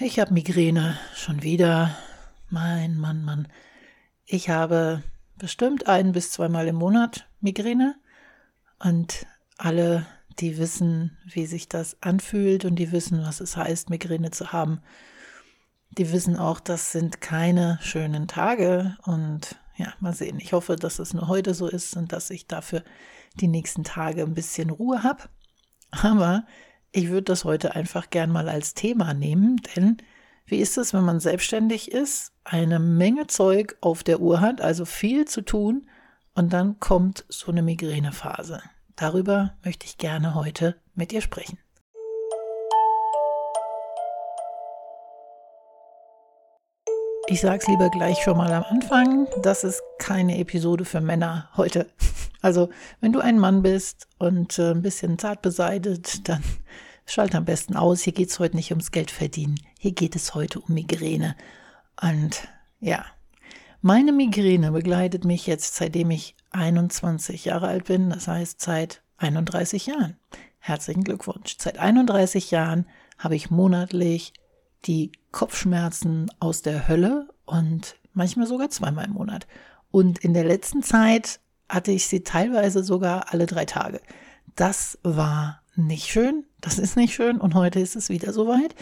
Ich habe Migräne schon wieder. Mein Mann, Mann. Ich habe bestimmt ein bis zweimal im Monat Migräne. Und alle, die wissen, wie sich das anfühlt und die wissen, was es heißt, Migräne zu haben, die wissen auch, das sind keine schönen Tage. Und ja, mal sehen. Ich hoffe, dass es nur heute so ist und dass ich dafür die nächsten Tage ein bisschen Ruhe habe. Aber ich würde das heute einfach gern mal als Thema nehmen, denn wie ist es, wenn man selbstständig ist, eine Menge Zeug auf der Uhr hat, also viel zu tun und dann kommt so eine Migränephase. Darüber möchte ich gerne heute mit ihr sprechen. Ich sage es lieber gleich schon mal am Anfang, das ist keine Episode für Männer heute. Also, wenn du ein Mann bist und äh, ein bisschen zart beseitet, dann schalt am besten aus. Hier geht es heute nicht ums Geld verdienen. Hier geht es heute um Migräne. Und ja, meine Migräne begleitet mich jetzt, seitdem ich 21 Jahre alt bin, das heißt seit 31 Jahren. Herzlichen Glückwunsch. Seit 31 Jahren habe ich monatlich die Kopfschmerzen aus der Hölle und manchmal sogar zweimal im Monat. Und in der letzten Zeit hatte ich sie teilweise sogar alle drei Tage. Das war nicht schön, das ist nicht schön und heute ist es wieder soweit.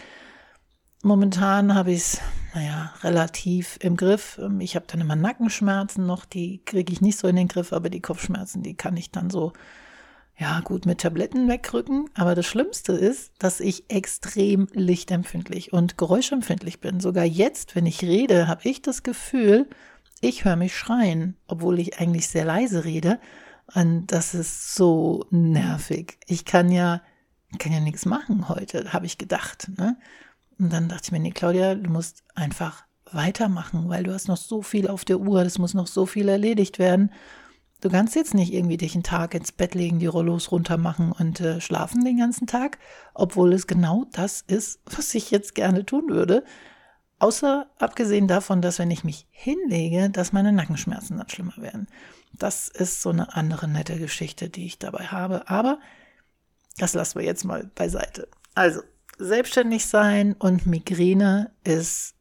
Momentan habe ich es, naja, relativ im Griff. Ich habe dann immer Nackenschmerzen noch, die kriege ich nicht so in den Griff, aber die Kopfschmerzen, die kann ich dann so ja, gut mit Tabletten wegrücken, aber das Schlimmste ist, dass ich extrem lichtempfindlich und geräuschempfindlich bin. Sogar jetzt, wenn ich rede, habe ich das Gefühl, ich höre mich schreien, obwohl ich eigentlich sehr leise rede. Und das ist so nervig. Ich kann ja, kann ja nichts machen heute, habe ich gedacht. Ne? Und dann dachte ich mir, nee, Claudia, du musst einfach weitermachen, weil du hast noch so viel auf der Uhr, es muss noch so viel erledigt werden. Du kannst jetzt nicht irgendwie dich einen Tag ins Bett legen, die Rollos runter machen und äh, schlafen den ganzen Tag, obwohl es genau das ist, was ich jetzt gerne tun würde. Außer abgesehen davon, dass wenn ich mich hinlege, dass meine Nackenschmerzen dann schlimmer werden. Das ist so eine andere nette Geschichte, die ich dabei habe. Aber das lassen wir jetzt mal beiseite. Also, selbstständig sein und Migräne ist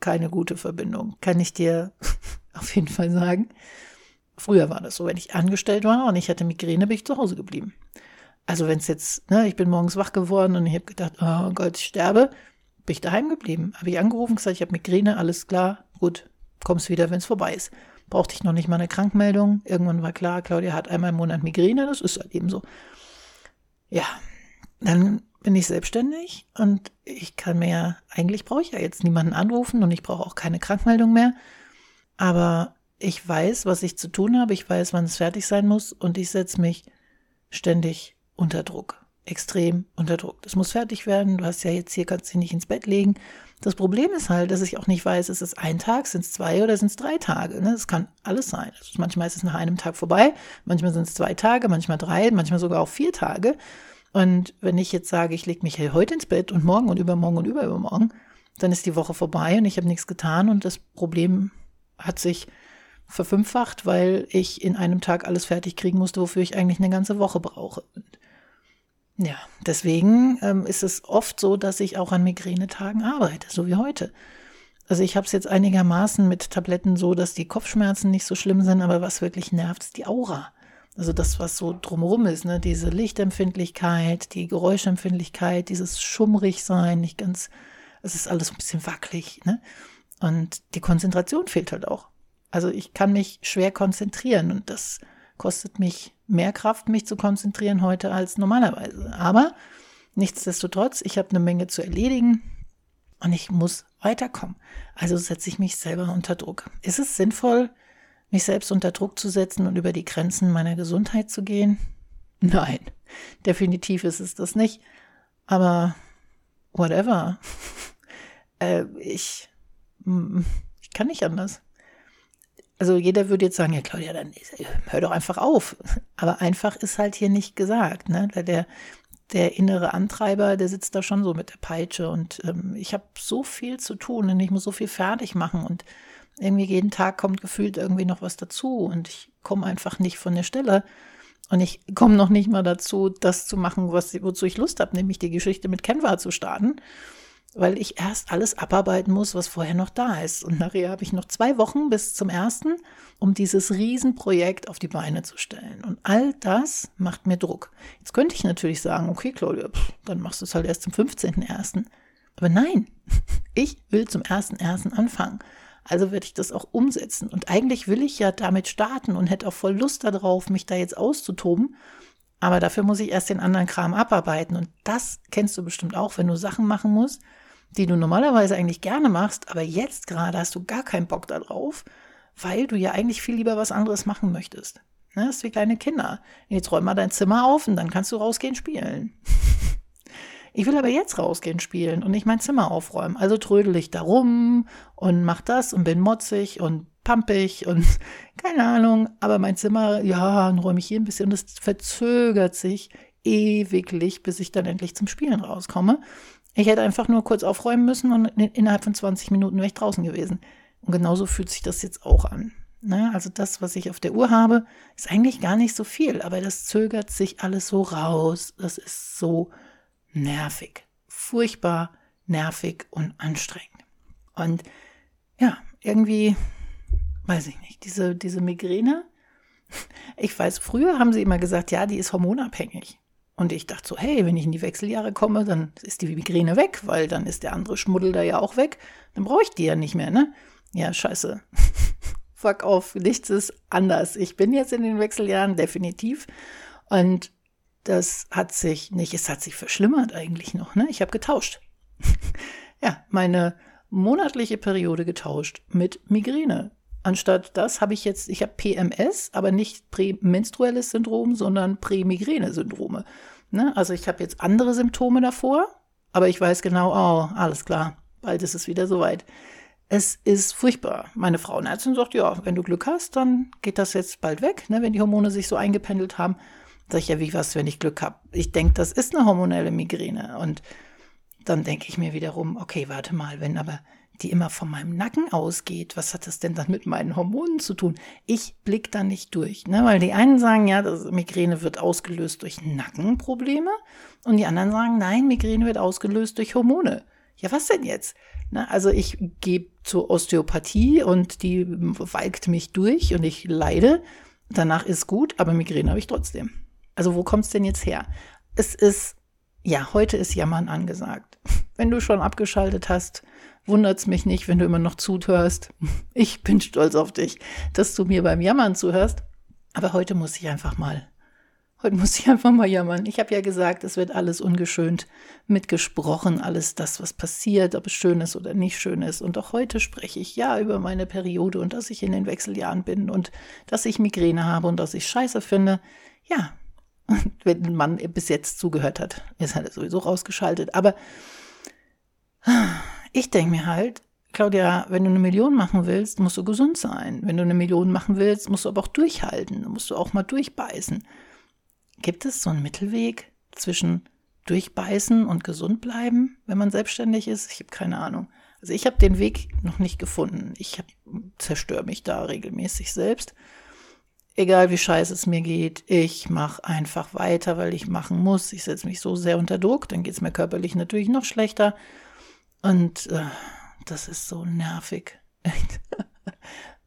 keine gute Verbindung, kann ich dir auf jeden Fall sagen. Früher war das so, wenn ich angestellt war und ich hatte Migräne, bin ich zu Hause geblieben. Also wenn es jetzt, ne, ich bin morgens wach geworden und ich habe gedacht, oh Gott, ich sterbe, bin ich daheim geblieben. Habe ich angerufen, gesagt, ich habe Migräne, alles klar, gut, kommst wieder, wenn es vorbei ist. Brauchte ich noch nicht mal eine Krankmeldung. Irgendwann war klar, Claudia hat einmal im Monat Migräne, das ist halt eben so. Ja, dann bin ich selbstständig und ich kann mir, eigentlich brauche ich ja jetzt niemanden anrufen und ich brauche auch keine Krankmeldung mehr. Aber ich weiß, was ich zu tun habe, ich weiß, wann es fertig sein muss und ich setze mich ständig unter Druck. Extrem unter Druck. Das muss fertig werden. Du hast ja jetzt hier, kannst dich nicht ins Bett legen. Das Problem ist halt, dass ich auch nicht weiß, ist es ein Tag, sind es zwei oder sind es drei Tage. Ne? Das kann alles sein. Also manchmal ist es nach einem Tag vorbei, manchmal sind es zwei Tage, manchmal drei, manchmal sogar auch vier Tage. Und wenn ich jetzt sage, ich lege mich heute ins Bett und morgen und übermorgen und übermorgen, dann ist die Woche vorbei und ich habe nichts getan und das Problem hat sich verfünffacht, weil ich in einem Tag alles fertig kriegen musste, wofür ich eigentlich eine ganze Woche brauche. Ja, deswegen ähm, ist es oft so, dass ich auch an Migränetagen arbeite, so wie heute. Also ich habe es jetzt einigermaßen mit Tabletten so, dass die Kopfschmerzen nicht so schlimm sind, aber was wirklich nervt, ist die Aura. Also das, was so drumherum ist, ne? diese Lichtempfindlichkeit, die Geräuschempfindlichkeit, dieses schummrig sein, nicht ganz, es ist alles ein bisschen wackelig, ne? Und die Konzentration fehlt halt auch. Also ich kann mich schwer konzentrieren und das kostet mich mehr Kraft, mich zu konzentrieren heute als normalerweise. Aber nichtsdestotrotz, ich habe eine Menge zu erledigen und ich muss weiterkommen. Also setze ich mich selber unter Druck. Ist es sinnvoll, mich selbst unter Druck zu setzen und über die Grenzen meiner Gesundheit zu gehen? Nein, definitiv ist es das nicht. Aber whatever. äh, ich, ich kann nicht anders also jeder würde jetzt sagen, ja Claudia, dann hör doch einfach auf. Aber einfach ist halt hier nicht gesagt. Ne? Der, der innere Antreiber, der sitzt da schon so mit der Peitsche und ähm, ich habe so viel zu tun und ich muss so viel fertig machen und irgendwie jeden Tag kommt gefühlt irgendwie noch was dazu und ich komme einfach nicht von der Stelle und ich komme noch nicht mal dazu, das zu machen, was, wozu ich Lust habe, nämlich die Geschichte mit Canva zu starten. Weil ich erst alles abarbeiten muss, was vorher noch da ist. Und nachher habe ich noch zwei Wochen bis zum ersten, um dieses Riesenprojekt auf die Beine zu stellen. Und all das macht mir Druck. Jetzt könnte ich natürlich sagen, okay, Claudia, pff, dann machst du es halt erst zum 15.01. Aber nein, ich will zum 1.01. anfangen. Also werde ich das auch umsetzen. Und eigentlich will ich ja damit starten und hätte auch voll Lust darauf, mich da jetzt auszutoben. Aber dafür muss ich erst den anderen Kram abarbeiten. Und das kennst du bestimmt auch, wenn du Sachen machen musst, die du normalerweise eigentlich gerne machst, aber jetzt gerade hast du gar keinen Bock darauf, weil du ja eigentlich viel lieber was anderes machen möchtest. Ne, das ist wie kleine Kinder. Jetzt räum mal dein Zimmer auf und dann kannst du rausgehen spielen. Ich will aber jetzt rausgehen spielen und nicht mein Zimmer aufräumen. Also trödel ich da rum und mach das und bin motzig und pampig und keine Ahnung. Aber mein Zimmer, ja, dann räume ich hier ein bisschen und es verzögert sich ewiglich, bis ich dann endlich zum Spielen rauskomme. Ich hätte einfach nur kurz aufräumen müssen und innerhalb von 20 Minuten wäre ich draußen gewesen. Und genauso fühlt sich das jetzt auch an. Ne? Also das, was ich auf der Uhr habe, ist eigentlich gar nicht so viel, aber das zögert sich alles so raus. Das ist so nervig. Furchtbar nervig und anstrengend. Und ja, irgendwie, weiß ich nicht, diese, diese Migräne. Ich weiß, früher haben sie immer gesagt, ja, die ist hormonabhängig. Und ich dachte so, hey, wenn ich in die Wechseljahre komme, dann ist die Migräne weg, weil dann ist der andere Schmuddel da ja auch weg. Dann brauche ich die ja nicht mehr, ne? Ja, scheiße. Fuck off, nichts ist anders. Ich bin jetzt in den Wechseljahren, definitiv. Und das hat sich nicht, es hat sich verschlimmert eigentlich noch, ne? Ich habe getauscht. ja, meine monatliche Periode getauscht mit Migräne. Anstatt das habe ich jetzt, ich habe PMS, aber nicht prämenstruelles Syndrom, sondern Prämigräne-Syndrome. Ne? Also ich habe jetzt andere Symptome davor, aber ich weiß genau, oh, alles klar, bald ist es wieder soweit. Es ist furchtbar. Meine Frauenärztin sagt, ja, wenn du Glück hast, dann geht das jetzt bald weg, ne, wenn die Hormone sich so eingependelt haben. Sag ich ja, wie was, wenn ich Glück habe? Ich denke, das ist eine hormonelle Migräne. Und dann denke ich mir wiederum, okay, warte mal, wenn aber die immer von meinem Nacken ausgeht, was hat das denn dann mit meinen Hormonen zu tun? Ich blick da nicht durch, ne? weil die einen sagen, ja, das Migräne wird ausgelöst durch Nackenprobleme und die anderen sagen, nein, Migräne wird ausgelöst durch Hormone. Ja, was denn jetzt? Ne? Also ich gehe zur Osteopathie und die walkt mich durch und ich leide. Danach ist gut, aber Migräne habe ich trotzdem. Also wo kommt es denn jetzt her? Es ist, ja, heute ist Jammern angesagt. Wenn du schon abgeschaltet hast, wundert es mich nicht, wenn du immer noch zuhörst. Ich bin stolz auf dich, dass du mir beim Jammern zuhörst. Aber heute muss ich einfach mal, heute muss ich einfach mal jammern. Ich habe ja gesagt, es wird alles ungeschönt mitgesprochen, alles das, was passiert, ob es schön ist oder nicht schön ist. Und auch heute spreche ich ja über meine Periode und dass ich in den Wechseljahren bin und dass ich Migräne habe und dass ich Scheiße finde. Ja, wenn ein Mann bis jetzt zugehört hat, ist er sowieso rausgeschaltet. Aber ich denke mir halt, Claudia, wenn du eine Million machen willst, musst du gesund sein. Wenn du eine Million machen willst, musst du aber auch durchhalten. musst du auch mal durchbeißen. Gibt es so einen Mittelweg zwischen durchbeißen und gesund bleiben, wenn man selbstständig ist? Ich habe keine Ahnung. Also ich habe den Weg noch nicht gefunden. Ich zerstöre mich da regelmäßig selbst. Egal wie scheiße es mir geht, ich mache einfach weiter, weil ich machen muss. Ich setze mich so sehr unter Druck, dann geht es mir körperlich natürlich noch schlechter. Und äh, das ist so nervig.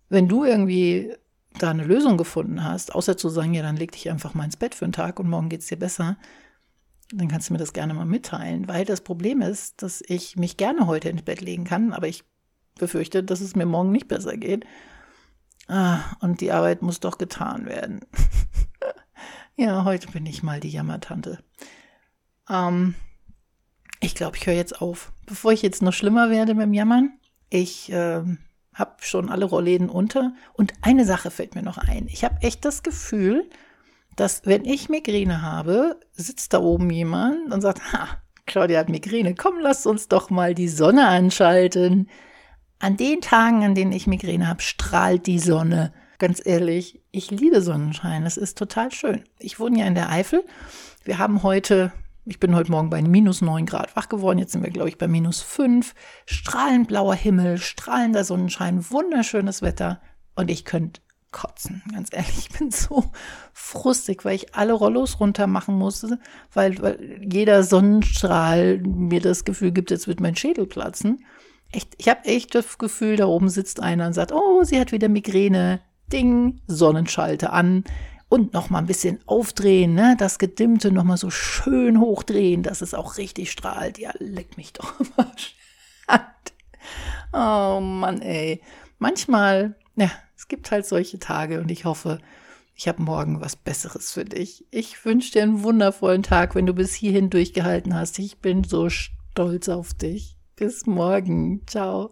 Wenn du irgendwie da eine Lösung gefunden hast, außer zu sagen, ja, dann leg dich einfach mal ins Bett für einen Tag und morgen geht es dir besser, dann kannst du mir das gerne mal mitteilen. Weil das Problem ist, dass ich mich gerne heute ins Bett legen kann, aber ich befürchte, dass es mir morgen nicht besser geht. Ah, und die Arbeit muss doch getan werden. ja, heute bin ich mal die Jammertante. Ähm, ich glaube, ich höre jetzt auf. Bevor ich jetzt noch schlimmer werde beim Jammern, ich äh, habe schon alle Rollläden unter. Und eine Sache fällt mir noch ein. Ich habe echt das Gefühl, dass wenn ich Migräne habe, sitzt da oben jemand und sagt, ha, Claudia hat Migräne, komm, lass uns doch mal die Sonne anschalten. An den Tagen, an denen ich Migräne habe, strahlt die Sonne. Ganz ehrlich, ich liebe Sonnenschein. Es ist total schön. Ich wohne ja in der Eifel. Wir haben heute ich bin heute Morgen bei minus 9 Grad wach geworden. Jetzt sind wir, glaube ich, bei minus 5. Strahlend blauer Himmel, strahlender Sonnenschein, wunderschönes Wetter. Und ich könnte kotzen. Ganz ehrlich, ich bin so frustig, weil ich alle Rollos runter machen musste, weil, weil jeder Sonnenstrahl mir das Gefühl gibt, jetzt wird mein Schädel platzen. Echt, ich habe echt das Gefühl, da oben sitzt einer und sagt, oh, sie hat wieder Migräne. Ding, Sonnenschalte an und noch mal ein bisschen aufdrehen, ne? Das Gedimmte noch mal so schön hochdrehen, dass es auch richtig strahlt. Ja, leck mich doch oh Mann, ey. Manchmal, ja, es gibt halt solche Tage und ich hoffe, ich habe morgen was Besseres für dich. Ich wünsche dir einen wundervollen Tag, wenn du bis hierhin durchgehalten hast. Ich bin so stolz auf dich. Bis morgen. Ciao.